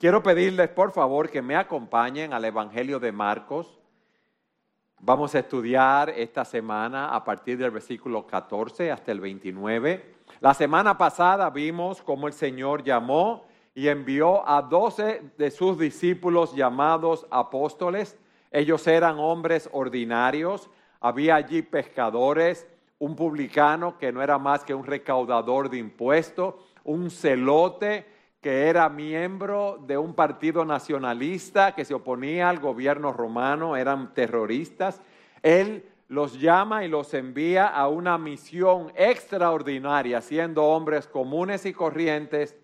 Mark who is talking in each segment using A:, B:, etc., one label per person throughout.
A: Quiero pedirles, por favor, que me acompañen al Evangelio de Marcos. Vamos a estudiar esta semana a partir del versículo 14 hasta el 29. La semana pasada vimos cómo el Señor llamó y envió a doce de sus discípulos llamados apóstoles. Ellos eran hombres ordinarios. Había allí pescadores, un publicano que no era más que un recaudador de impuestos, un celote que era miembro de un partido nacionalista que se oponía al gobierno romano, eran terroristas. Él los llama y los envía a una misión extraordinaria, siendo hombres comunes y corrientes,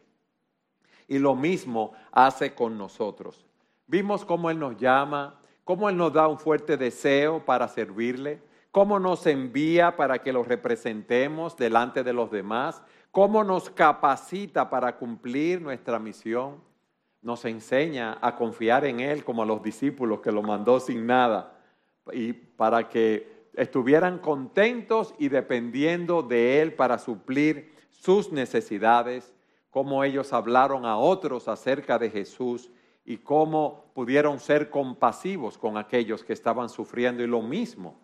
A: y lo mismo hace con nosotros. Vimos cómo Él nos llama, cómo Él nos da un fuerte deseo para servirle, cómo nos envía para que lo representemos delante de los demás, cómo nos capacita para cumplir nuestra misión. Nos enseña a confiar en Él como a los discípulos que lo mandó sin nada y para que estuvieran contentos y dependiendo de Él para suplir sus necesidades, cómo ellos hablaron a otros acerca de Jesús y cómo pudieron ser compasivos con aquellos que estaban sufriendo. Y lo mismo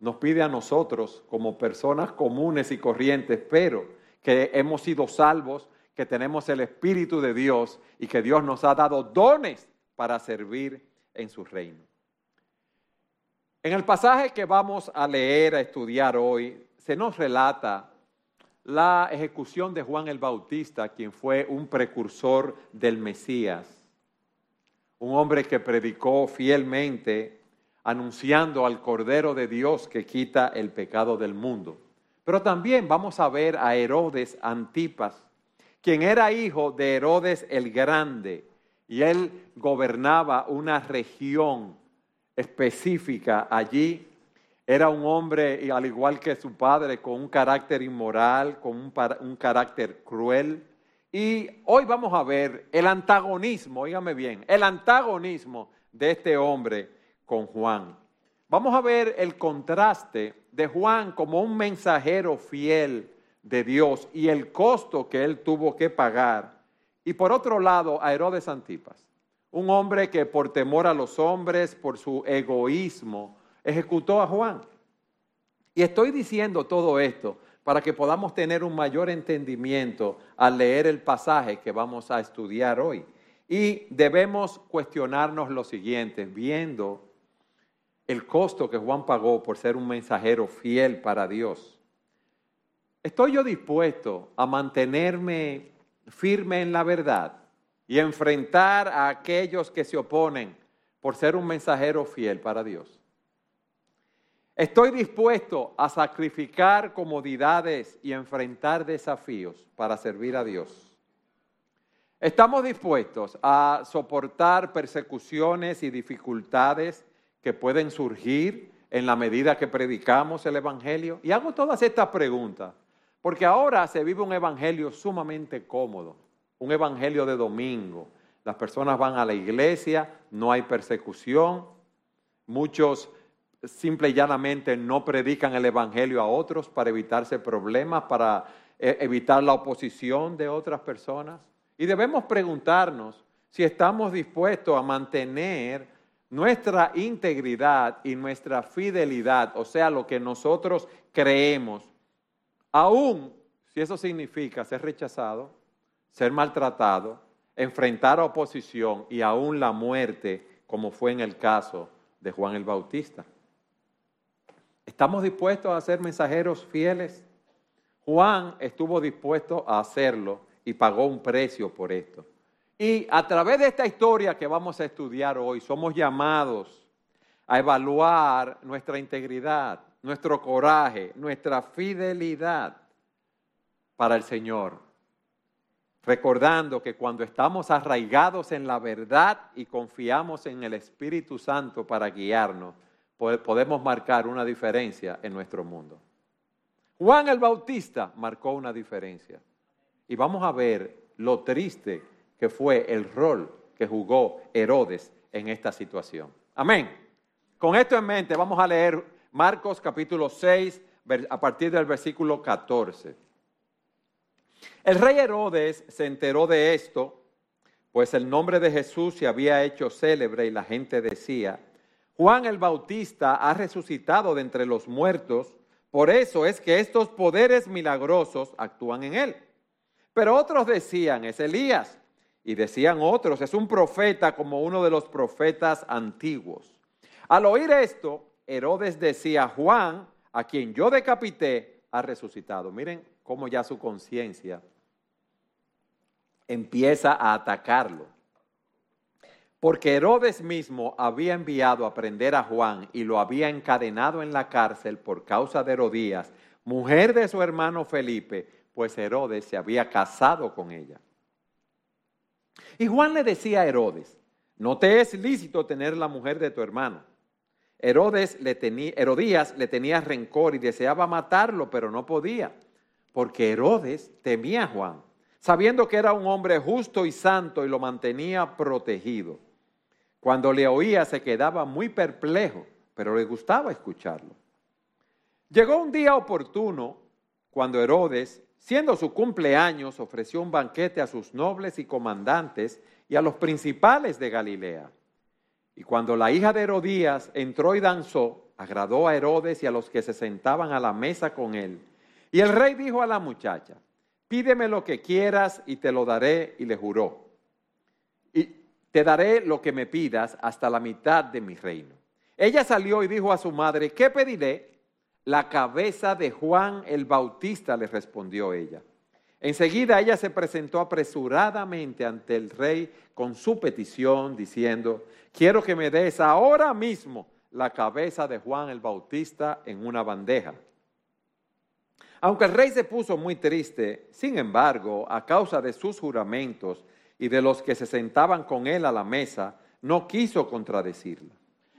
A: nos pide a nosotros como personas comunes y corrientes, pero que hemos sido salvos, que tenemos el Espíritu de Dios y que Dios nos ha dado dones para servir en su reino. En el pasaje que vamos a leer, a estudiar hoy, se nos relata la ejecución de Juan el Bautista, quien fue un precursor del Mesías, un hombre que predicó fielmente, anunciando al Cordero de Dios que quita el pecado del mundo. Pero también vamos a ver a Herodes Antipas, quien era hijo de Herodes el Grande, y él gobernaba una región específica allí. Era un hombre, al igual que su padre, con un carácter inmoral, con un, carácter cruel. Y hoy vamos a ver el antagonismo, oígame bien, el antagonismo de este hombre con Juan. Vamos a ver el contraste de Juan como un mensajero fiel de Dios y el costo que él tuvo que pagar. Y por otro lado, a Herodes Antipas un hombre que por temor a los hombres, por su egoísmo, ejecutó a Juan. Y estoy diciendo todo esto para que podamos tener un mayor entendimiento al leer el pasaje que vamos a estudiar hoy. Y debemos cuestionarnos lo siguiente, viendo el costo que Juan pagó por ser un mensajero fiel para Dios. ¿Estoy yo dispuesto a mantenerme firme en la verdad? y enfrentar a aquellos que se oponen por ser un mensajero fiel para Dios. Estoy dispuesto a sacrificar comodidades y enfrentar desafíos para servir a Dios. Estamos dispuestos a soportar persecuciones y dificultades que pueden surgir en la medida que predicamos el Evangelio. Y hago todas estas preguntas, porque ahora se vive un Evangelio sumamente cómodo un evangelio de domingo. Las personas van a la iglesia, no hay persecución. Muchos simple y llanamente no predican el evangelio a otros para evitarse problemas, para eh, evitar la oposición de otras personas. Y debemos preguntarnos si estamos dispuestos a mantener nuestra integridad y nuestra fidelidad, o sea, lo que nosotros creemos, aún si eso significa ser rechazado, ser maltratado, enfrentar oposición y aún la muerte, como fue en el caso de Juan el Bautista. ¿Estamos dispuestos a ser mensajeros fieles? Juan estuvo dispuesto a hacerlo y pagó un precio por esto. Y a través de esta historia que vamos a estudiar hoy, somos llamados a evaluar nuestra integridad, nuestro coraje, nuestra fidelidad para el Señor recordando que cuando estamos arraigados en la verdad y confiamos en el Espíritu Santo para guiarnos, podemos marcar una diferencia en nuestro mundo. Juan el Bautista marcó una diferencia. Y vamos a ver lo triste que fue el rol que jugó Herodes en esta situación. Amén. Con esto en mente vamos a leer Marcos capítulo 6 a partir del versículo 14. El rey Herodes se enteró de esto, pues el nombre de Jesús se había hecho célebre y la gente decía, Juan el Bautista ha resucitado de entre los muertos, por eso es que estos poderes milagrosos actúan en él. Pero otros decían, es Elías, y decían otros, es un profeta como uno de los profetas antiguos. Al oír esto, Herodes decía, Juan, a quien yo decapité, ha resucitado. Miren cómo ya su conciencia empieza a atacarlo. Porque Herodes mismo había enviado a prender a Juan y lo había encadenado en la cárcel por causa de Herodías, mujer de su hermano Felipe, pues Herodes se había casado con ella. Y Juan le decía a Herodes, no te es lícito tener la mujer de tu hermano. Herodes le tenía, Herodías le tenía rencor y deseaba matarlo, pero no podía, porque Herodes temía a Juan sabiendo que era un hombre justo y santo y lo mantenía protegido. Cuando le oía se quedaba muy perplejo, pero le gustaba escucharlo. Llegó un día oportuno cuando Herodes, siendo su cumpleaños, ofreció un banquete a sus nobles y comandantes y a los principales de Galilea. Y cuando la hija de Herodías entró y danzó, agradó a Herodes y a los que se sentaban a la mesa con él. Y el rey dijo a la muchacha, pídeme lo que quieras y te lo daré, y le juró. Y te daré lo que me pidas hasta la mitad de mi reino. Ella salió y dijo a su madre, ¿qué pediré? La cabeza de Juan el Bautista, le respondió ella. Enseguida ella se presentó apresuradamente ante el rey con su petición, diciendo, quiero que me des ahora mismo la cabeza de Juan el Bautista en una bandeja. Aunque el rey se puso muy triste, sin embargo, a causa de sus juramentos y de los que se sentaban con él a la mesa, no quiso contradecirla.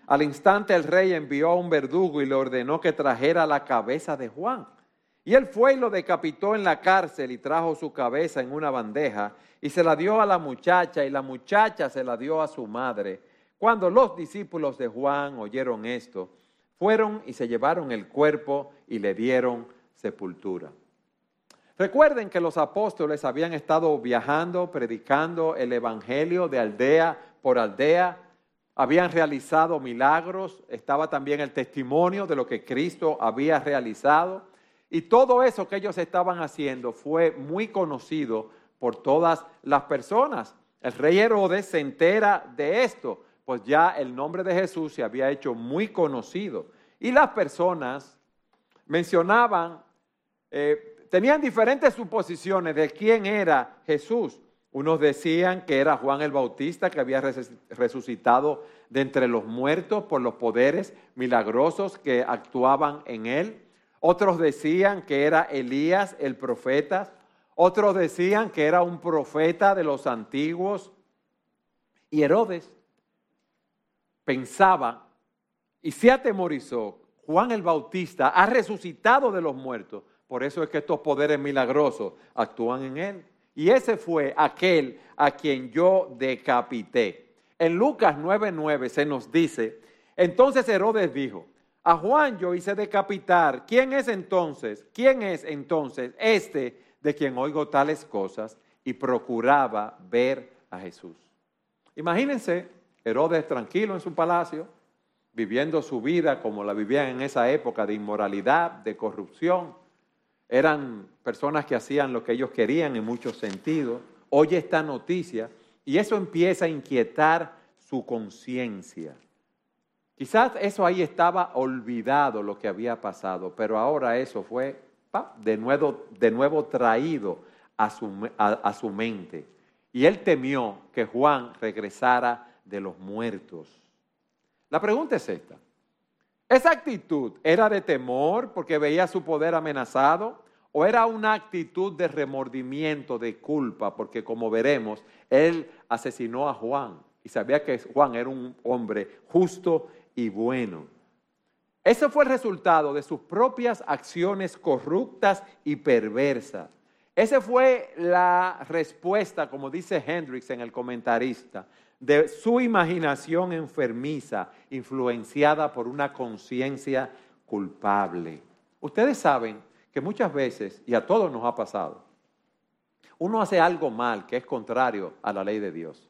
A: Al instante el rey envió a un verdugo y le ordenó que trajera la cabeza de Juan. Y él fue y lo decapitó en la cárcel y trajo su cabeza en una bandeja y se la dio a la muchacha y la muchacha se la dio a su madre. Cuando los discípulos de Juan oyeron esto, fueron y se llevaron el cuerpo y le dieron sepultura. Recuerden que los apóstoles habían estado viajando, predicando el Evangelio de aldea por aldea, habían realizado milagros, estaba también el testimonio de lo que Cristo había realizado y todo eso que ellos estaban haciendo fue muy conocido por todas las personas. El rey Herodes se entera de esto, pues ya el nombre de Jesús se había hecho muy conocido y las personas mencionaban eh, tenían diferentes suposiciones de quién era Jesús. Unos decían que era Juan el Bautista que había resucitado de entre los muertos por los poderes milagrosos que actuaban en él. Otros decían que era Elías el profeta. Otros decían que era un profeta de los antiguos. Y Herodes pensaba y se atemorizó. Juan el Bautista ha resucitado de los muertos. Por eso es que estos poderes milagrosos actúan en él. Y ese fue aquel a quien yo decapité. En Lucas 9:9 se nos dice, entonces Herodes dijo, a Juan yo hice decapitar. ¿Quién es entonces? ¿Quién es entonces este de quien oigo tales cosas? Y procuraba ver a Jesús. Imagínense, Herodes tranquilo en su palacio, viviendo su vida como la vivían en esa época de inmoralidad, de corrupción eran personas que hacían lo que ellos querían en muchos sentidos. Oye esta noticia y eso empieza a inquietar su conciencia. Quizás eso ahí estaba olvidado lo que había pasado, pero ahora eso fue de, nuevo, de nuevo traído a su, a su mente. Y él temió que Juan regresara de los muertos. La pregunta es esta. ¿Esa actitud era de temor porque veía su poder amenazado? ¿O era una actitud de remordimiento, de culpa? Porque como veremos, él asesinó a Juan y sabía que Juan era un hombre justo y bueno. Ese fue el resultado de sus propias acciones corruptas y perversas. Esa fue la respuesta, como dice Hendricks en el comentarista, de su imaginación enfermiza, influenciada por una conciencia culpable. Ustedes saben que muchas veces, y a todos nos ha pasado, uno hace algo mal que es contrario a la ley de Dios.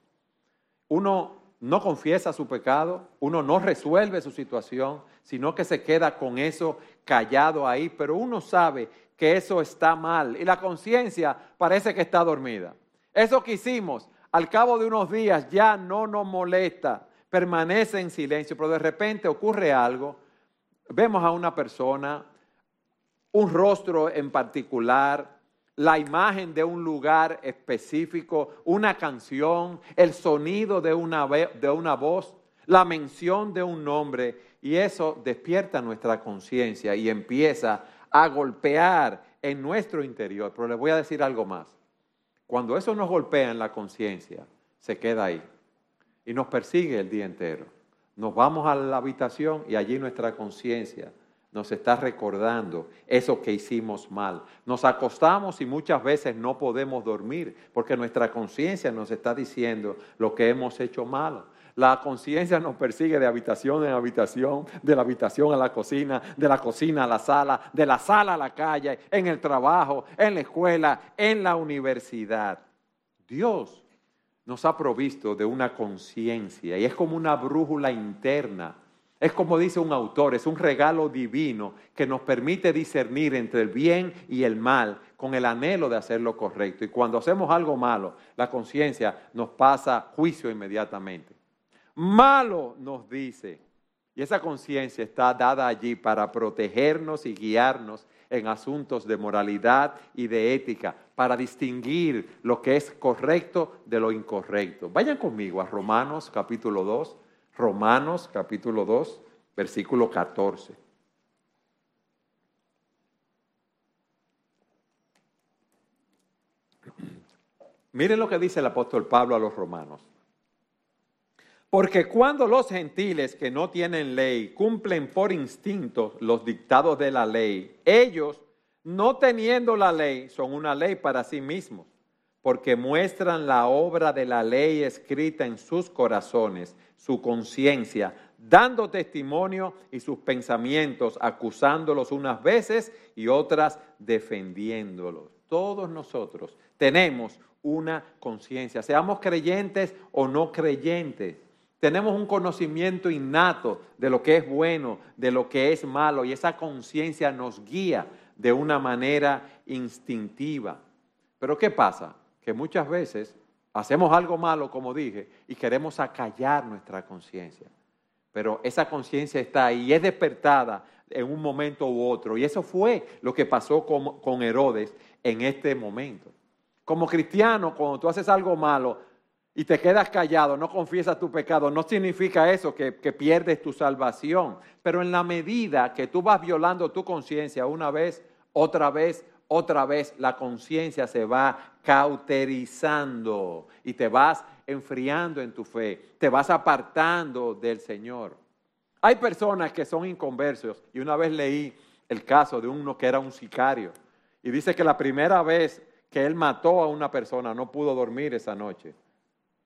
A: Uno no confiesa su pecado, uno no resuelve su situación, sino que se queda con eso callado ahí, pero uno sabe que eso está mal y la conciencia parece que está dormida. Eso que hicimos al cabo de unos días ya no nos molesta, permanece en silencio, pero de repente ocurre algo, vemos a una persona, un rostro en particular, la imagen de un lugar específico, una canción, el sonido de una, de una voz, la mención de un nombre, y eso despierta nuestra conciencia y empieza a golpear en nuestro interior. Pero le voy a decir algo más. Cuando eso nos golpea en la conciencia, se queda ahí y nos persigue el día entero. Nos vamos a la habitación y allí nuestra conciencia nos está recordando eso que hicimos mal. Nos acostamos y muchas veces no podemos dormir porque nuestra conciencia nos está diciendo lo que hemos hecho mal. La conciencia nos persigue de habitación en habitación, de la habitación a la cocina, de la cocina a la sala, de la sala a la calle, en el trabajo, en la escuela, en la universidad. Dios nos ha provisto de una conciencia y es como una brújula interna es como dice un autor, es un regalo divino que nos permite discernir entre el bien y el mal con el anhelo de hacer lo correcto. Y cuando hacemos algo malo, la conciencia nos pasa juicio inmediatamente. Malo nos dice. Y esa conciencia está dada allí para protegernos y guiarnos en asuntos de moralidad y de ética, para distinguir lo que es correcto de lo incorrecto. Vayan conmigo a Romanos capítulo 2 Romanos capítulo 2, versículo 14. Miren lo que dice el apóstol Pablo a los romanos. Porque cuando los gentiles que no tienen ley cumplen por instinto los dictados de la ley, ellos, no teniendo la ley, son una ley para sí mismos, porque muestran la obra de la ley escrita en sus corazones su conciencia, dando testimonio y sus pensamientos, acusándolos unas veces y otras defendiéndolos. Todos nosotros tenemos una conciencia, seamos creyentes o no creyentes. Tenemos un conocimiento innato de lo que es bueno, de lo que es malo, y esa conciencia nos guía de una manera instintiva. Pero ¿qué pasa? Que muchas veces Hacemos algo malo, como dije, y queremos acallar nuestra conciencia. Pero esa conciencia está ahí y es despertada en un momento u otro. Y eso fue lo que pasó con, Herodes en este momento. Como cristiano, cuando tú haces algo malo y te quedas callado, no confiesas tu pecado, no significa eso que, que pierdes tu salvación. Pero en la medida que tú vas violando tu conciencia una vez, otra vez, otra vez la conciencia se va cauterizando y te vas enfriando en tu fe, te vas apartando del Señor. Hay personas que son inconversos y una vez leí el caso de uno que era un sicario y dice que la primera vez que él mató a una persona no pudo dormir esa noche.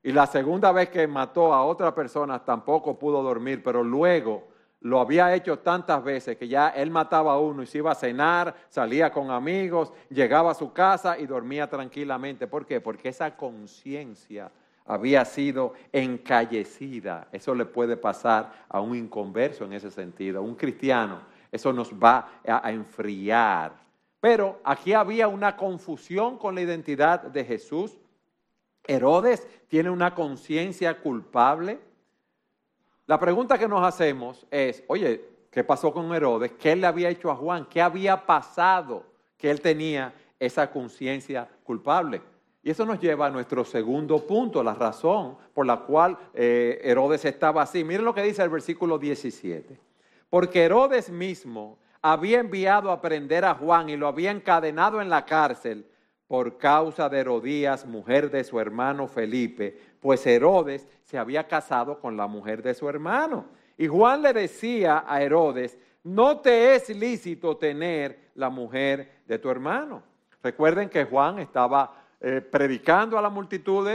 A: Y la segunda vez que mató a otra persona tampoco pudo dormir, pero luego lo había hecho tantas veces que ya él mataba a uno y se iba a cenar, salía con amigos, llegaba a su casa y dormía tranquilamente. ¿Por qué? Porque esa conciencia había sido encallecida. Eso le puede pasar a un inconverso en ese sentido, a un cristiano. Eso nos va a enfriar. Pero aquí había una confusión con la identidad de Jesús. Herodes tiene una conciencia culpable la pregunta que nos hacemos es, oye, ¿qué pasó con Herodes? ¿Qué le había hecho a Juan? ¿Qué había pasado que él tenía esa conciencia culpable? Y eso nos lleva a nuestro segundo punto, la razón por la cual eh, Herodes estaba así. Miren lo que dice el versículo 17. Porque Herodes mismo había enviado a prender a Juan y lo había encadenado en la cárcel por causa de Herodías, mujer de su hermano Felipe, pues Herodes se había casado con la mujer de su hermano. Y Juan le decía a Herodes, no te es lícito tener la mujer de tu hermano. Recuerden que Juan estaba eh, predicando a la multitud,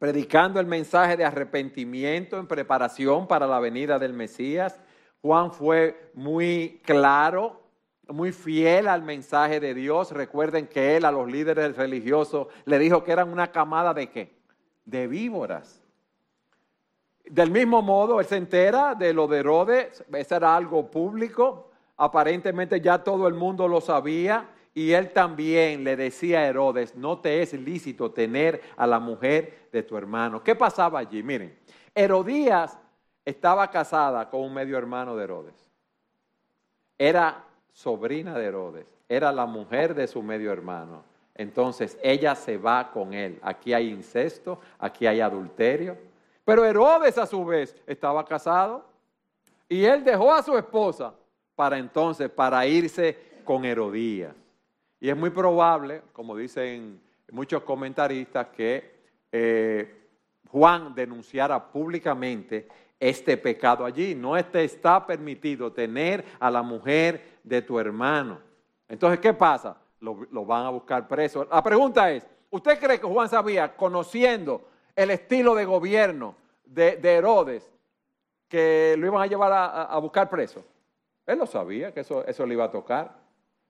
A: predicando el mensaje de arrepentimiento en preparación para la venida del Mesías. Juan fue muy claro muy fiel al mensaje de Dios. Recuerden que él a los líderes religiosos le dijo que eran una camada de qué? De víboras. Del mismo modo, él se entera de lo de Herodes, eso era algo público, aparentemente ya todo el mundo lo sabía, y él también le decía a Herodes, no te es lícito tener a la mujer de tu hermano. ¿Qué pasaba allí? Miren, Herodías estaba casada con un medio hermano de Herodes. Era sobrina de Herodes, era la mujer de su medio hermano. Entonces ella se va con él. Aquí hay incesto, aquí hay adulterio. Pero Herodes a su vez estaba casado y él dejó a su esposa para entonces, para irse con Herodías. Y es muy probable, como dicen muchos comentaristas, que eh, Juan denunciara públicamente este pecado allí. No está permitido tener a la mujer de tu hermano. Entonces, ¿qué pasa? Lo, van a buscar preso. La pregunta es, ¿usted cree que Juan sabía, conociendo el estilo de gobierno de, Herodes, que lo iban a llevar a, buscar preso. Él lo sabía, que eso, eso le iba a tocar.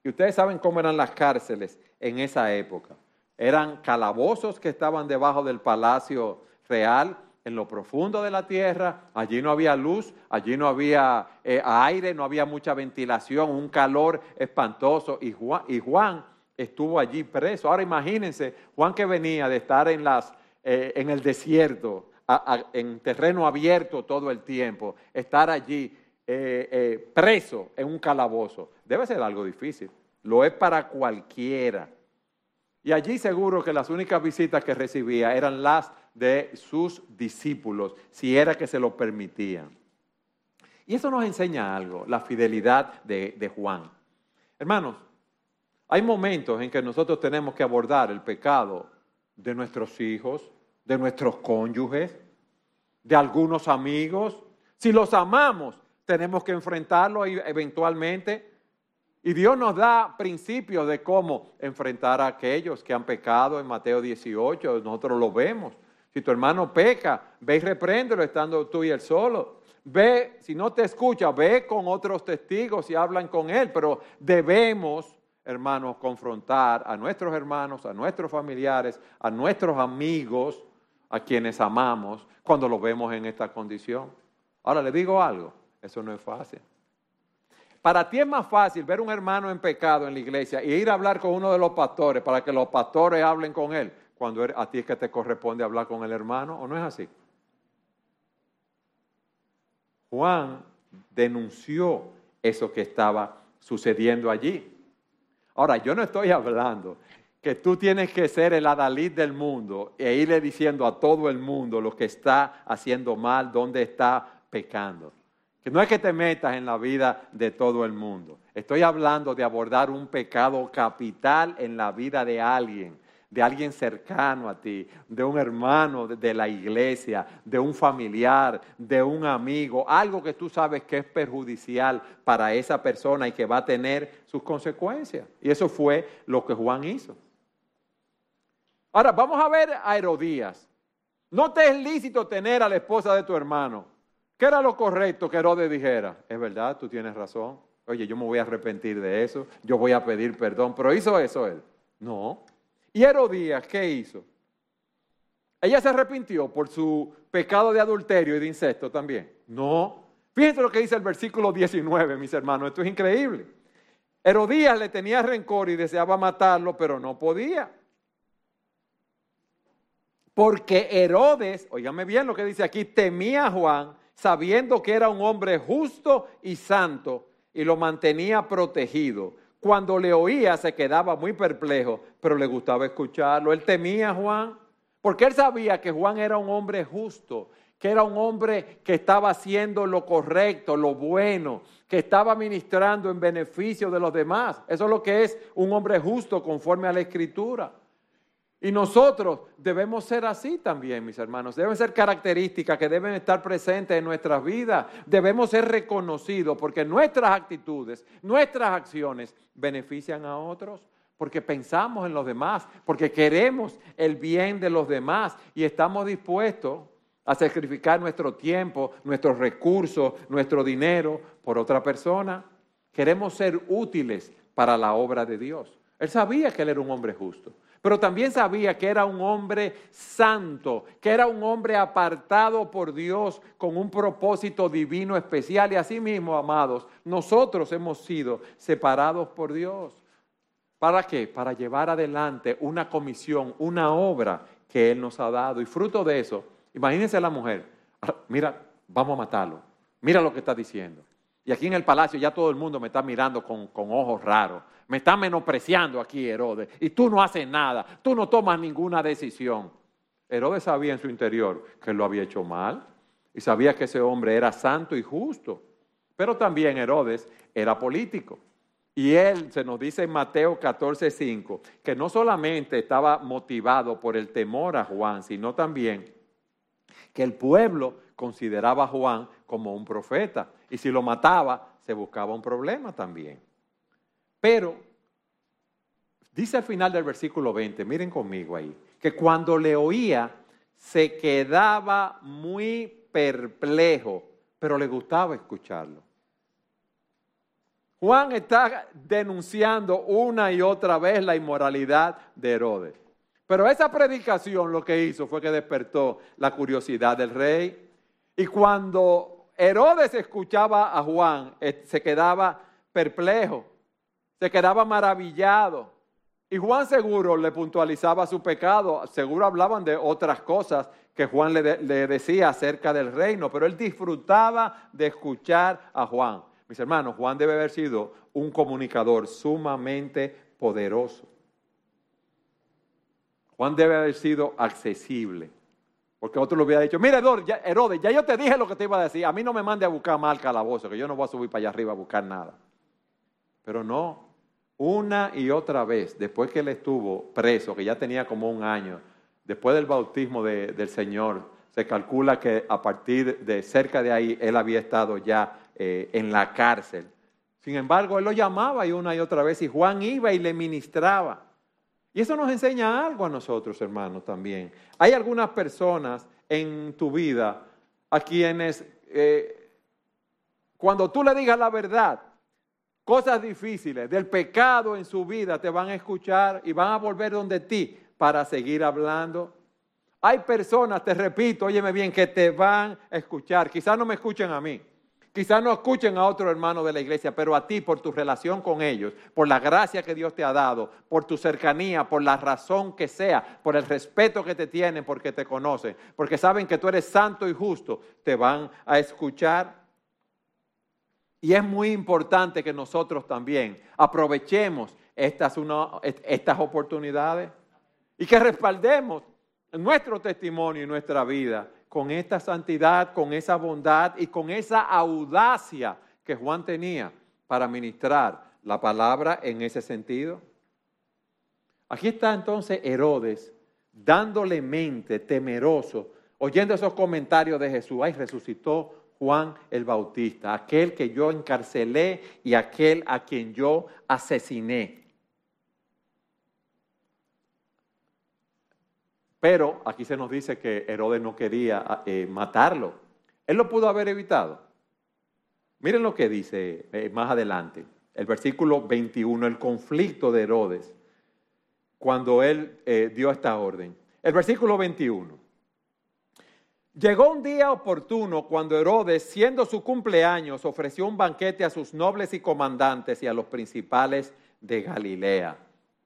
A: Y ustedes saben cómo eran las cárceles en esa época. Eran calabozos que estaban debajo del palacio real, en lo profundo de la tierra. Allí no había luz, allí no había eh, aire, no había mucha ventilación, un calor espantoso. Y Juan, estuvo allí preso. Ahora imagínense, Juan que venía de estar en, las, eh, en el desierto, en terreno abierto todo el tiempo, estar allí eh, preso en un calabozo, debe ser algo difícil. Lo es para cualquiera. Y allí seguro que las únicas visitas que recibía eran las de sus discípulos, si era que se lo permitían. Y eso nos enseña algo, la fidelidad de, de Juan. Hermanos, hay momentos en que nosotros tenemos que abordar el pecado de nuestros hijos, de nuestros cónyuges, de algunos amigos. Si los amamos, tenemos que enfrentarlo eventualmente. Y Dios nos da principios de cómo enfrentar a aquellos que han pecado en Mateo 18. Nosotros lo vemos. Si tu hermano peca, ve y repréndelo estando tú y él solo. Ve, si no te escucha, ve con otros testigos y hablan con él. Pero debemos, hermanos, confrontar a nuestros hermanos, a nuestros familiares, a nuestros amigos a quienes amamos cuando lo vemos en esta condición. Ahora le digo algo, eso no es fácil. Para ti es más fácil ver un hermano en pecado en la iglesia y ir a hablar con uno de los pastores para que los pastores hablen con él, cuando a ti es que te corresponde hablar con el hermano, ¿o no es así? Juan denunció eso que estaba sucediendo allí. Ahora, yo no estoy hablando que tú tienes que ser el adalid del mundo e irle diciendo a todo el mundo lo que está haciendo mal, dónde está pecando. Que no es que te metas en la vida de todo el mundo. Estoy hablando de abordar un pecado capital en la vida de alguien, de alguien cercano a ti, de un hermano de la iglesia, de un familiar, de un amigo, algo que tú sabes que es perjudicial para esa persona y que va a tener sus consecuencias. Y eso fue lo que Juan hizo. Ahora, vamos a ver a Herodías. No te es lícito tener a la esposa de tu hermano. ¿Qué era lo correcto que Herodes dijera? Es verdad, tú tienes razón. Oye, yo me voy a arrepentir de eso, yo voy a pedir perdón, pero hizo eso él. No. ¿Y Herodías qué hizo? Ella se arrepintió por su pecado de adulterio y de incesto también. No. Fíjense lo que dice el versículo 19, mis hermanos, esto es increíble. Herodías le tenía rencor y deseaba matarlo, pero no podía. Porque Herodes, oígame bien lo que dice aquí, temía a Juan, sabiendo que era un hombre justo y santo, y lo mantenía protegido. Cuando le oía se quedaba muy perplejo, pero le gustaba escucharlo. Él temía a Juan, porque él sabía que Juan era un hombre justo, que era un hombre que estaba haciendo lo correcto, lo bueno, que estaba ministrando en beneficio de los demás. Eso es lo que es un hombre justo conforme a la escritura. Y nosotros debemos ser así también, mis hermanos. Deben ser características que deben estar presentes en nuestras vidas. Debemos ser reconocidos porque nuestras actitudes, nuestras acciones benefician a otros. Porque pensamos en los demás, porque queremos el bien de los demás y estamos dispuestos a sacrificar nuestro tiempo, nuestros recursos, nuestro dinero por otra persona. queremos ser útiles para la obra de Dios. Él sabía que él era un hombre justo, pero también sabía que era un hombre santo, que era un hombre apartado por Dios con un propósito divino especial. Y así mismo, amados, nosotros hemos sido separados por Dios. ¿Para qué? Para llevar adelante una comisión, una obra que Él nos ha dado. Y fruto de eso, imagínense a la mujer, mira, vamos a matarlo, mira lo que está diciendo. Y aquí en el palacio ya todo el mundo me está mirando con, ojos raros. Me está menospreciando aquí Herodes. Y tú no haces nada. Tú no tomas ninguna decisión. Herodes sabía en su interior que lo había hecho mal. Y sabía que ese hombre era santo y justo. Pero también Herodes era político. Y él, se nos dice en Mateo 14:5, que no solamente estaba motivado por el temor a Juan, sino también que el pueblo consideraba a Juan como un profeta. Y si lo mataba, se buscaba un problema también. Pero, dice al final del versículo 20, miren conmigo ahí, que cuando le oía, se quedaba muy perplejo, pero le gustaba escucharlo. Juan está denunciando una y otra vez la inmoralidad de Herodes. Pero esa predicación lo que hizo fue que despertó la curiosidad del rey. Y cuando Herodes escuchaba a Juan, eh, se quedaba perplejo, se quedaba maravillado. Y Juan seguro le puntualizaba su pecado, seguro hablaban de otras cosas que Juan le, le, decía acerca del reino, pero él disfrutaba de escuchar a Juan. Mis hermanos, Juan debe haber sido un comunicador sumamente poderoso. Juan debe haber sido accesible. Porque otro le hubiera dicho, mira Herodes, ya yo te dije lo que te iba a decir, a mí no me mande a buscar mal calabozo, que yo no voy a subir para allá arriba a buscar nada. Pero no, una y otra vez, después que él estuvo preso, que ya tenía como un año, después del bautismo del Señor, se calcula que a partir de cerca de ahí él había estado ya eh, en la cárcel. Sin embargo, él lo llamaba y una y otra vez y Juan iba y le ministraba. Y eso nos enseña algo a nosotros, hermanos, también. Hay algunas personas en tu vida a quienes, eh, cuando tú le digas la verdad, cosas difíciles del pecado en su vida, te van a escuchar y van a volver donde ti para seguir hablando. Hay personas, te repito, óyeme bien, que te van a escuchar. Quizás no me escuchen a mí. Quizás no escuchen a otro hermano de la iglesia, pero a ti por tu relación con ellos, por la gracia que Dios te ha dado, por tu cercanía, por la razón que sea, por el respeto que te tienen porque te conocen, porque saben que tú eres santo y justo, te van a escuchar. Y es muy importante que nosotros también aprovechemos estas, estas oportunidades y que respaldemos nuestro testimonio y nuestra vida con esta santidad, con esa bondad y con esa audacia que Juan tenía para ministrar la palabra en ese sentido? Aquí está entonces Herodes dándole mente, temeroso, oyendo esos comentarios de Jesús. Ay, resucitó Juan el Bautista, aquel que yo encarcelé y aquel a quien yo asesiné. Pero aquí se nos dice que Herodes no quería eh, matarlo. Él lo pudo haber evitado. Miren lo que dice eh, más adelante, el versículo 21, el conflicto de Herodes, cuando él eh, dio esta orden. El versículo 21. Llegó un día oportuno cuando Herodes, siendo su cumpleaños, ofreció un banquete a sus nobles y comandantes y a los principales de Galilea.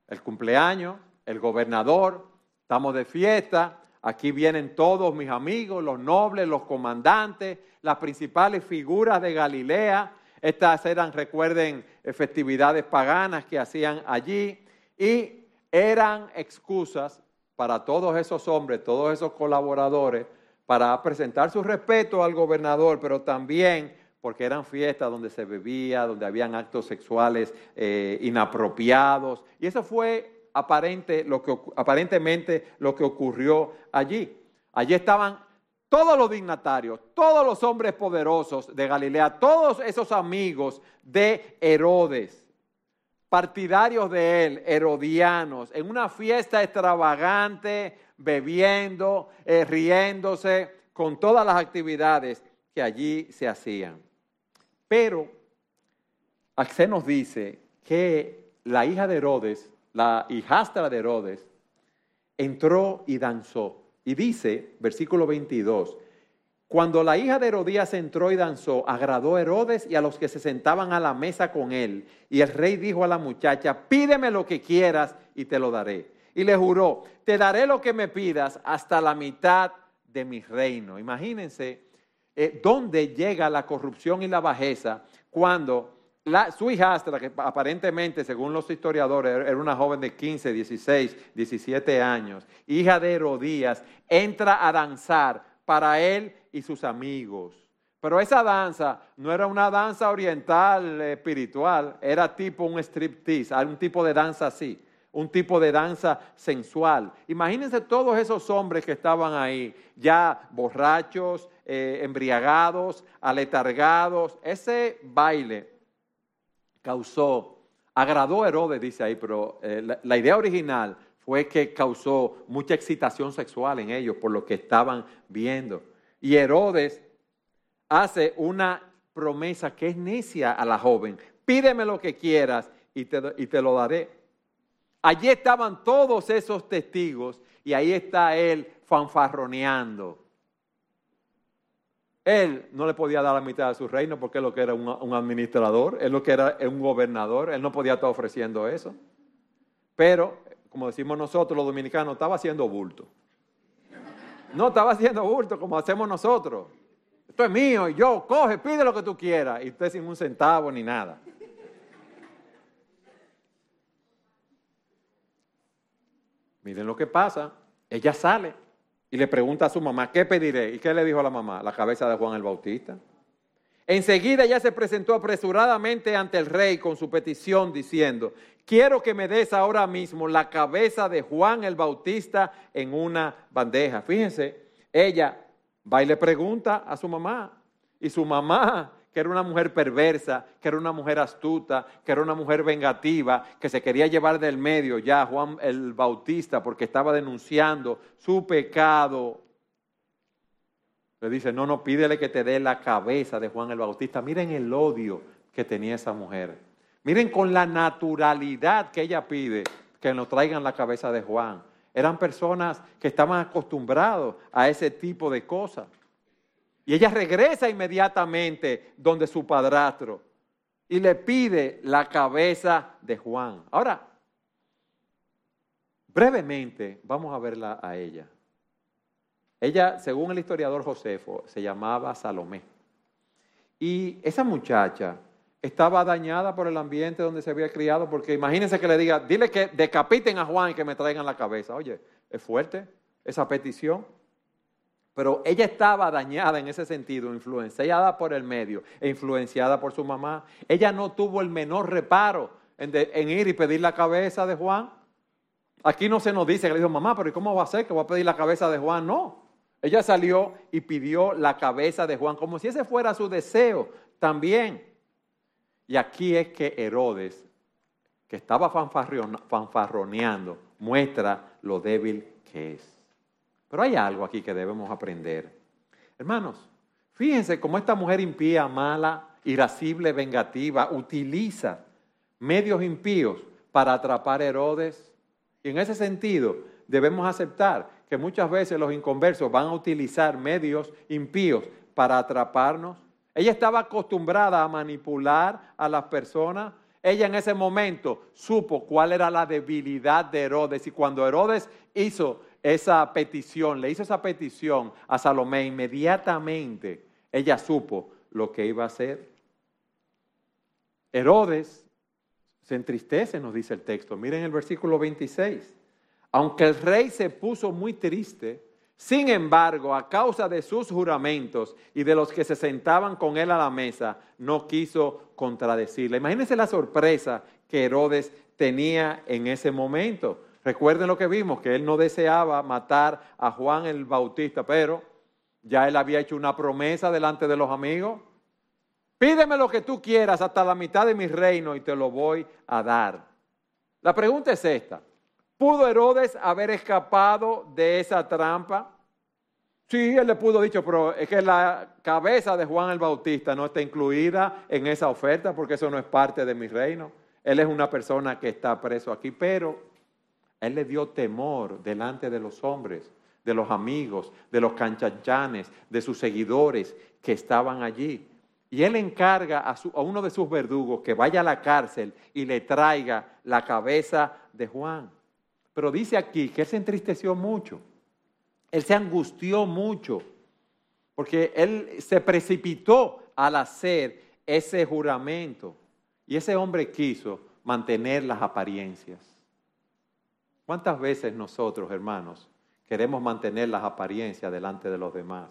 A: El cumpleaños, el gobernador, Estamos de fiesta, aquí vienen todos mis amigos, los nobles, los comandantes, las principales figuras de Galilea. Estas eran, recuerden, festividades paganas que hacían allí y eran excusas para todos esos hombres, todos esos colaboradores, para presentar su respeto al gobernador, pero también porque eran fiestas donde se bebía, donde habían actos sexuales eh, inapropiados. Y eso fue aparente, lo que, aparentemente lo que ocurrió allí. Allí estaban todos los dignatarios, todos los hombres poderosos de Galilea, todos esos amigos de Herodes, partidarios de él, herodianos, en una fiesta extravagante, bebiendo, eh, riéndose, con todas las actividades que allí se hacían. Pero Axé nos dice que la hija de Herodes, la hijastra de Herodes, entró y danzó. Y dice, versículo 22, cuando la hija de Herodías entró y danzó, agradó a Herodes y a los que se sentaban a la mesa con él. Y el rey dijo a la muchacha, pídeme lo que quieras y te lo daré. Y le juró, te daré lo que me pidas hasta la mitad de mi reino. Imagínense eh, dónde llega la corrupción y la bajeza cuando su hijastra, que aparentemente, según los historiadores, era una joven de 15, 16, 17 años, hija de Herodías, entra a danzar para él y sus amigos. Pero esa danza no era una danza oriental eh, espiritual, era tipo un striptease, un tipo de danza así, un tipo de danza sensual. Imagínense todos esos hombres que estaban ahí, ya borrachos, eh, embriagados, aletargados. Ese baile causó, agradó a Herodes, dice ahí, pero eh, la, idea original fue que causó mucha excitación sexual en ellos por lo que estaban viendo. Y Herodes hace una promesa que es necia a la joven. Pídeme lo que quieras y te, y te lo daré. Allí estaban todos esos testigos y ahí está él fanfarroneando. Él no le podía dar la mitad de su reino porque él lo que era un, administrador, él lo que era un gobernador, él no podía estar ofreciendo eso. Pero, como decimos nosotros los dominicanos, estaba haciendo bulto. No estaba haciendo bulto como hacemos nosotros. Esto es mío y yo, coge, pide lo que tú quieras. Y usted sin un centavo ni nada. Miren lo que pasa. Ella sale y le pregunta a su mamá, ¿qué pediré? ¿Y qué le dijo a la mamá? La cabeza de Juan el Bautista. Enseguida ella se presentó apresuradamente ante el rey con su petición diciendo, quiero que me des ahora mismo la cabeza de Juan el Bautista en una bandeja. Fíjense, ella va y le pregunta a su mamá y su mamá que era una mujer perversa, que era una mujer astuta, que era una mujer vengativa, que se quería llevar del medio ya Juan el Bautista porque estaba denunciando su pecado. Le dice, no, no, pídele que te dé la cabeza de Juan el Bautista. Miren el odio que tenía esa mujer. Miren con la naturalidad que ella pide que nos traigan la cabeza de Juan. Eran personas que estaban acostumbrados a ese tipo de cosas. Y ella regresa inmediatamente donde su padrastro y le pide la cabeza de Juan. Ahora, brevemente vamos a verla a ella. Ella, según el historiador Josefo, se llamaba Salomé. Y esa muchacha estaba dañada por el ambiente donde se había criado, porque imagínense que le diga, dile que decapiten a Juan y que me traigan la cabeza. Oye, es fuerte esa petición. Pero ella estaba dañada en ese sentido, influenciada por el medio e influenciada por su mamá. Ella no tuvo el menor reparo en, ir y pedir la cabeza de Juan. Aquí no se nos dice que le dijo, mamá, pero ¿cómo va a ser que voy a pedir la cabeza de Juan? No. Ella salió y pidió la cabeza de Juan, como si ese fuera su deseo también. Y aquí es que Herodes, que estaba fanfarroneando, muestra lo débil que es. Pero hay algo aquí que debemos aprender. Hermanos, fíjense cómo esta mujer impía, mala, irascible, vengativa, utiliza medios impíos para atrapar a Herodes. Y en ese sentido, debemos aceptar que muchas veces los inconversos van a utilizar medios impíos para atraparnos. Ella estaba acostumbrada a manipular a las personas. Ella en ese momento supo cuál era la debilidad de Herodes y cuando Herodes hizo esa petición, le hizo esa petición a Salomé, inmediatamente ella supo lo que iba a hacer. Herodes se entristece, nos dice el texto. Miren el versículo 26. Aunque el rey se puso muy triste, sin embargo, a causa de sus juramentos y de los que se sentaban con él a la mesa, no quiso contradecirle. Imagínense la sorpresa que Herodes tenía en ese momento. Recuerden lo que vimos, que él no deseaba matar a Juan el Bautista, pero ya él había hecho una promesa delante de los amigos. Pídeme lo que tú quieras hasta la mitad de mi reino y te lo voy a dar. La pregunta es esta. ¿Pudo Herodes haber escapado de esa trampa? Sí, él le pudo dicho, pero es que la cabeza de Juan el Bautista no está incluida en esa oferta porque eso no es parte de mi reino. Él es una persona que está preso aquí, pero él le dio temor delante de los hombres, de los amigos, de los canchachanes, de sus seguidores que estaban allí. Y él encarga a, a, uno de sus verdugos que vaya a la cárcel y le traiga la cabeza de Juan. Pero dice aquí que él se entristeció mucho. Él se angustió mucho porque él se precipitó al hacer ese juramento. Y ese hombre quiso mantener las apariencias. ¿Cuántas veces nosotros, hermanos, queremos mantener las apariencias delante de los demás?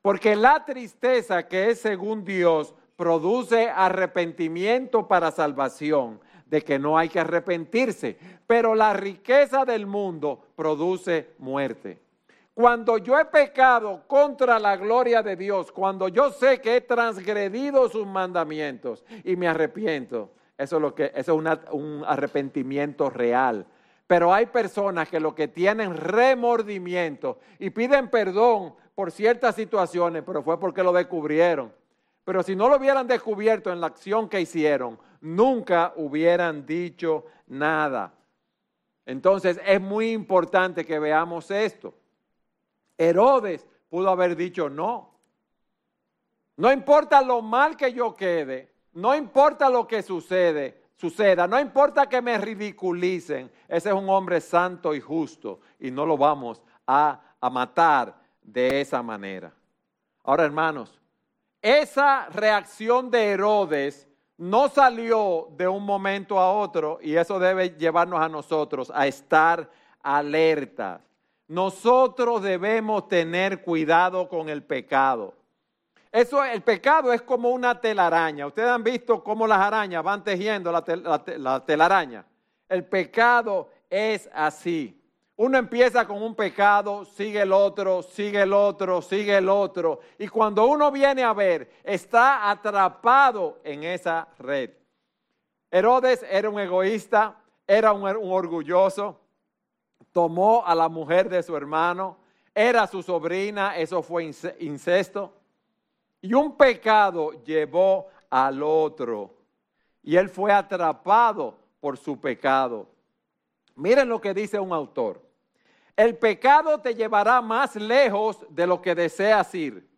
A: Porque la tristeza que es según Dios produce arrepentimiento para salvación, de que no hay que arrepentirse, pero la riqueza del mundo produce muerte. Cuando yo he pecado contra la gloria de Dios, cuando yo sé que he transgredido sus mandamientos y me arrepiento, eso es, lo que, eso es un arrepentimiento real. Pero hay personas que lo que tienen remordimiento y piden perdón por ciertas situaciones, pero fue porque lo descubrieron. Pero si no lo hubieran descubierto en la acción que hicieron, nunca hubieran dicho nada. Entonces es muy importante que veamos esto. Herodes pudo haber dicho no. No importa lo mal que yo quede, no importa lo que sucede, suceda, no importa que me ridiculicen, ese es un hombre santo y justo y no lo vamos a, a matar de esa manera. Ahora, hermanos, esa reacción de Herodes no salió de un momento a otro y eso debe llevarnos a nosotros a estar alertas. Nosotros debemos tener cuidado con el pecado. Eso, el pecado es como una telaraña. Ustedes han visto cómo las arañas van tejiendo la, la telaraña. El pecado es así. Uno empieza con un pecado, sigue el otro, sigue el otro, sigue el otro. Y cuando uno viene a ver, está atrapado en esa red. Herodes era un egoísta, era un, un orgulloso, tomó a la mujer de su hermano, era su sobrina, eso fue incesto. Y un pecado llevó al otro. Y él fue atrapado por su pecado. Miren lo que dice un autor. El pecado te llevará más lejos de lo que deseas ir.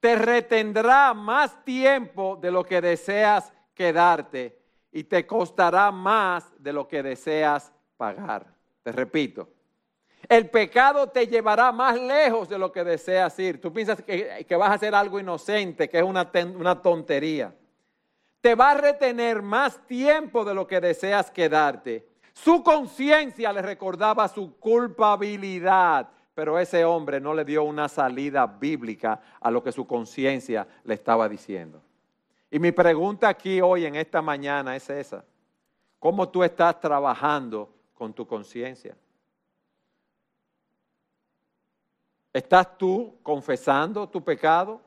A: Te retendrá más tiempo de lo que deseas quedarte y te costará más de lo que deseas pagar. Te repito, el pecado te llevará más lejos de lo que deseas ir. Tú piensas que, vas a hacer algo inocente, que es una, una tontería. Te va a retener más tiempo de lo que deseas quedarte. Su conciencia le recordaba su culpabilidad, pero ese hombre no le dio una salida bíblica a lo que su conciencia le estaba diciendo. Y mi pregunta aquí hoy en esta mañana es esa. ¿Cómo tú estás trabajando con tu conciencia? ¿Estás tú confesando tu pecado?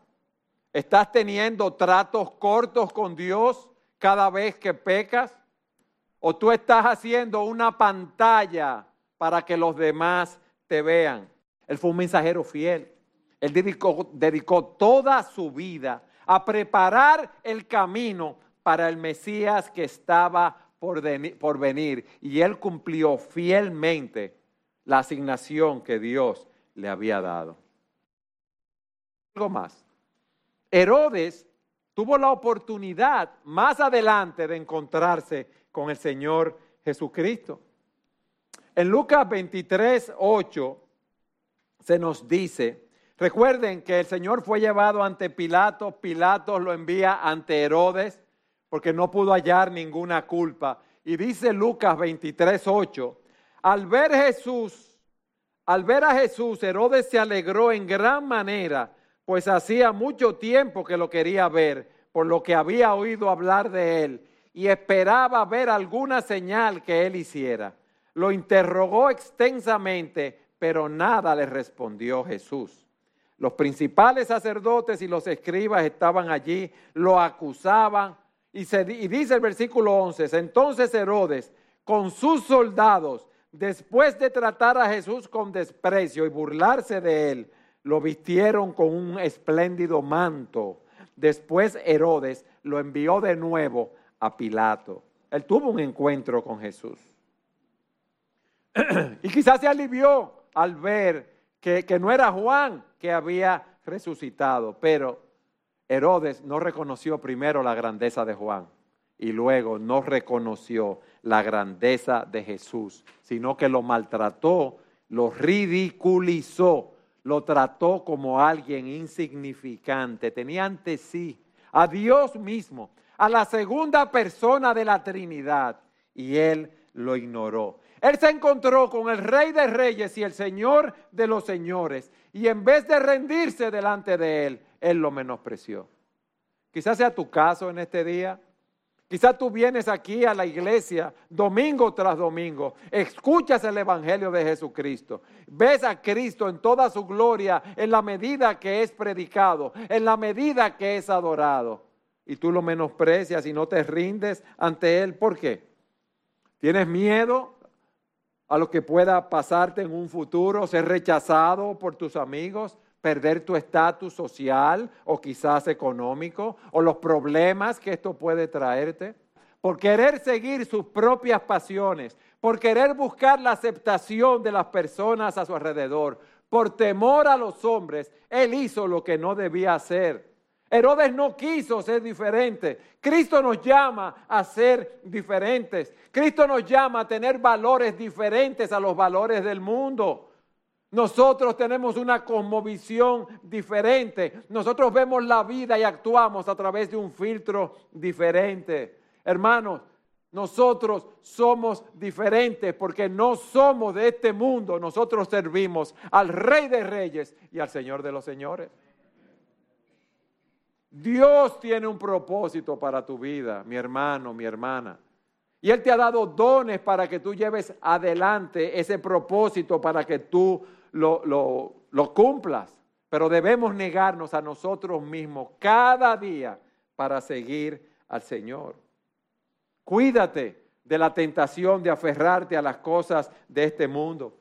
A: ¿Estás teniendo tratos cortos con Dios cada vez que pecas? ¿O tú estás haciendo una pantalla para que los demás te vean? Él fue un mensajero fiel. Él dedicó, toda su vida a preparar el camino para el Mesías que estaba por, por venir. Y él cumplió fielmente la asignación que Dios le había dado. Algo más. Herodes tuvo la oportunidad más adelante de encontrarse con el Señor Jesucristo. En Lucas 23, 8 se nos dice, recuerden que el Señor fue llevado ante Pilato, Pilato lo envía ante Herodes porque no pudo hallar ninguna culpa. Y dice Lucas 23, 8, al ver Jesús al ver a Jesús, Herodes se alegró en gran manera, pues hacía mucho tiempo que lo quería ver, por lo que había oído hablar de él, y esperaba ver alguna señal que él hiciera. Lo interrogó extensamente, pero nada le respondió Jesús. Los principales sacerdotes y los escribas estaban allí, lo acusaban, y, y dice el versículo 11, entonces Herodes, con sus soldados, después de tratar a Jesús con desprecio y burlarse de él, lo vistieron con un espléndido manto. Después Herodes lo envió de nuevo a Pilato. Él tuvo un encuentro con Jesús. y quizás se alivió al ver que, que no era Juan que había resucitado, pero Herodes no reconoció primero la grandeza de Juan y luego no reconoció la grandeza de Jesús, sino que lo maltrató, lo ridiculizó, lo trató como alguien insignificante. Tenía ante sí a Dios mismo, a la segunda persona de la Trinidad, y él lo ignoró. Él se encontró con el Rey de Reyes y el Señor de los Señores, y en vez de rendirse delante de él, él lo menospreció. Quizás sea tu caso en este día. Quizás tú vienes aquí a la iglesia domingo tras domingo, escuchas el Evangelio de Jesucristo, ves a Cristo en toda su gloria en la medida que es predicado, en la medida que es adorado, y tú lo menosprecias y no te rindes ante Él. ¿Por qué? ¿Tienes miedo a lo que pueda pasarte en un futuro, ser rechazado por tus amigos, perder tu estatus social o quizás económico o los problemas que esto puede traerte, por querer seguir sus propias pasiones, por querer buscar la aceptación de las personas a su alrededor, por temor a los hombres, él hizo lo que no debía hacer. Herodes no quiso ser diferente. Cristo nos llama a ser diferentes. Cristo nos llama a tener valores diferentes a los valores del mundo. Nosotros tenemos una cosmovisión diferente. Nosotros vemos la vida y actuamos a través de un filtro diferente. Hermanos, nosotros somos diferentes porque no somos de este mundo. Nosotros servimos al Rey de Reyes y al Señor de los Señores. Dios tiene un propósito para tu vida, mi hermano, mi hermana. Y Él te ha dado dones para que tú lleves adelante ese propósito, para que tú lo, lo, cumplas, pero debemos negarnos a nosotros mismos cada día para seguir al Señor. Cuídate de la tentación de aferrarte a las cosas de este mundo.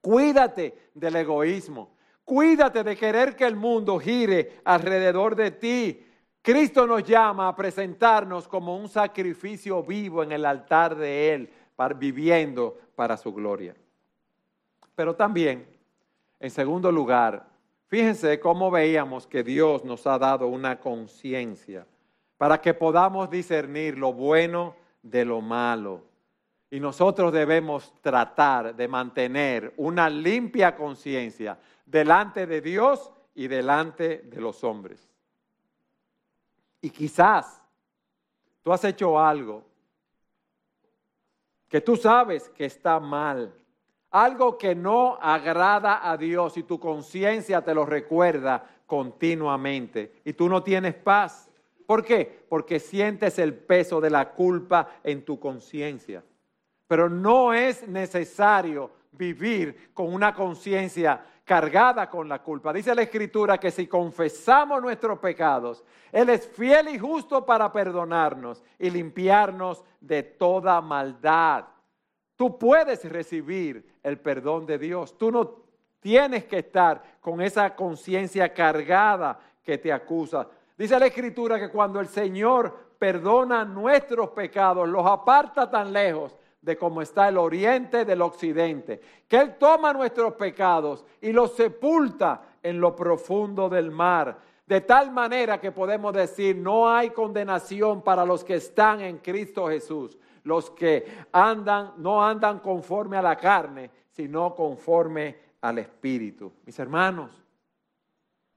A: Cuídate del egoísmo. Cuídate de querer que el mundo gire alrededor de ti. Cristo nos llama a presentarnos como un sacrificio vivo en el altar de Él, viviendo para su gloria. Pero también, en segundo lugar, fíjense cómo veíamos que Dios nos ha dado una conciencia para que podamos discernir lo bueno de lo malo. Y nosotros debemos tratar de mantener una limpia conciencia delante de Dios y delante de los hombres. Y quizás tú has hecho algo que tú sabes que está mal algo que no agrada a Dios y tu conciencia te lo recuerda continuamente y tú no tienes paz. ¿Por qué? Porque sientes el peso de la culpa en tu conciencia. Pero no es necesario vivir con una conciencia cargada con la culpa. Dice la Escritura que si confesamos nuestros pecados, Él es fiel y justo para perdonarnos y limpiarnos de toda maldad. Tú puedes recibir el perdón de Dios. Tú no tienes que estar con esa conciencia cargada que te acusa. Dice la Escritura que cuando el Señor perdona nuestros pecados, los aparta tan lejos de como está el oriente del occidente, que Él toma nuestros pecados y los sepulta en lo profundo del mar. De tal manera que podemos decir, no hay condenación para los que están en Cristo Jesús los que andan, no andan conforme a la carne, sino conforme al Espíritu. Mis hermanos,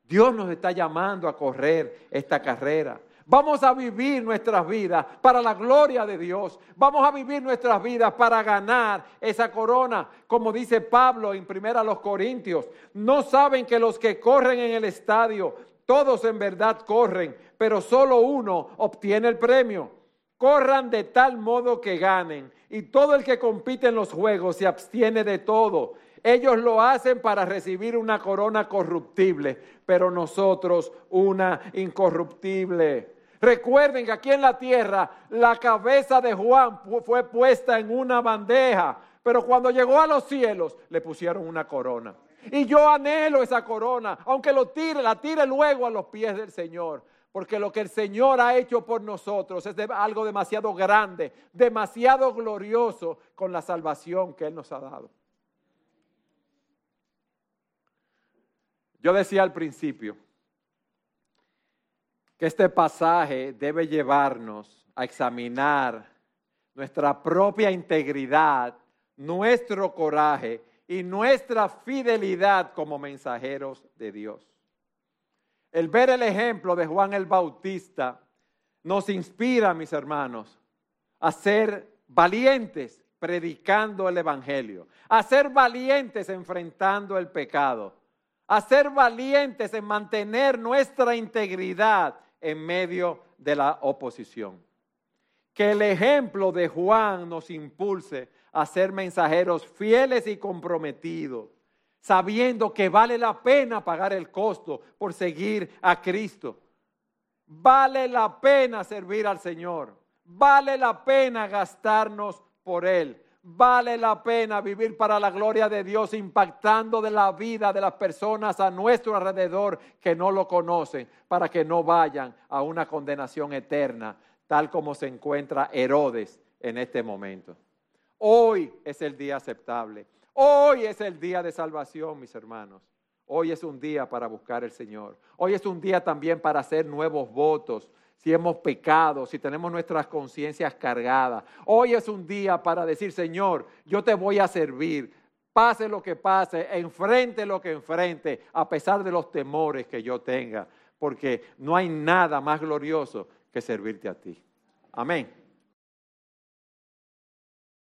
A: Dios nos está llamando a correr esta carrera. Vamos a vivir nuestras vidas para la gloria de Dios. Vamos a vivir nuestras vidas para ganar esa corona. Como dice Pablo en primera los Corintios, no saben que los que corren en el estadio, todos en verdad corren, pero solo uno obtiene el premio corran de tal modo que ganen. Y todo el que compite en los juegos se abstiene de todo. Ellos lo hacen para recibir una corona corruptible, pero nosotros una incorruptible. Recuerden que aquí en la tierra la cabeza de Juan fue puesta en una bandeja, pero cuando llegó a los cielos le pusieron una corona. Y yo anhelo esa corona, aunque lo tire, la tire luego a los pies del Señor. Porque lo que el Señor ha hecho por nosotros es algo demasiado grande, demasiado glorioso con la salvación que Él nos ha dado. Yo decía al principio que este pasaje debe llevarnos a examinar nuestra propia integridad, nuestro coraje y nuestra fidelidad como mensajeros de Dios. El ver el ejemplo de Juan el Bautista nos inspira, mis hermanos, a ser valientes predicando el Evangelio, a ser valientes enfrentando el pecado, a ser valientes en mantener nuestra integridad en medio de la oposición. Que el ejemplo de Juan nos impulse a ser mensajeros fieles y comprometidos, sabiendo que vale la pena pagar el costo por seguir a Cristo. Vale la pena servir al Señor. Vale la pena gastarnos por Él. Vale la pena vivir para la gloria de Dios, impactando de la vida de las personas a nuestro alrededor que no lo conocen, para que no vayan a una condenación eterna, tal como se encuentra Herodes en este momento. Hoy es el día aceptable. Hoy es el día de salvación, mis hermanos. Hoy es un día para buscar el Señor. Hoy es un día también para hacer nuevos votos. Si hemos pecado, si tenemos nuestras conciencias cargadas. Hoy es un día para decir, Señor, yo te voy a servir. Pase lo que pase, enfrente lo que enfrente, a pesar de los temores que yo tenga. Porque no hay nada más glorioso que servirte a ti. Amén.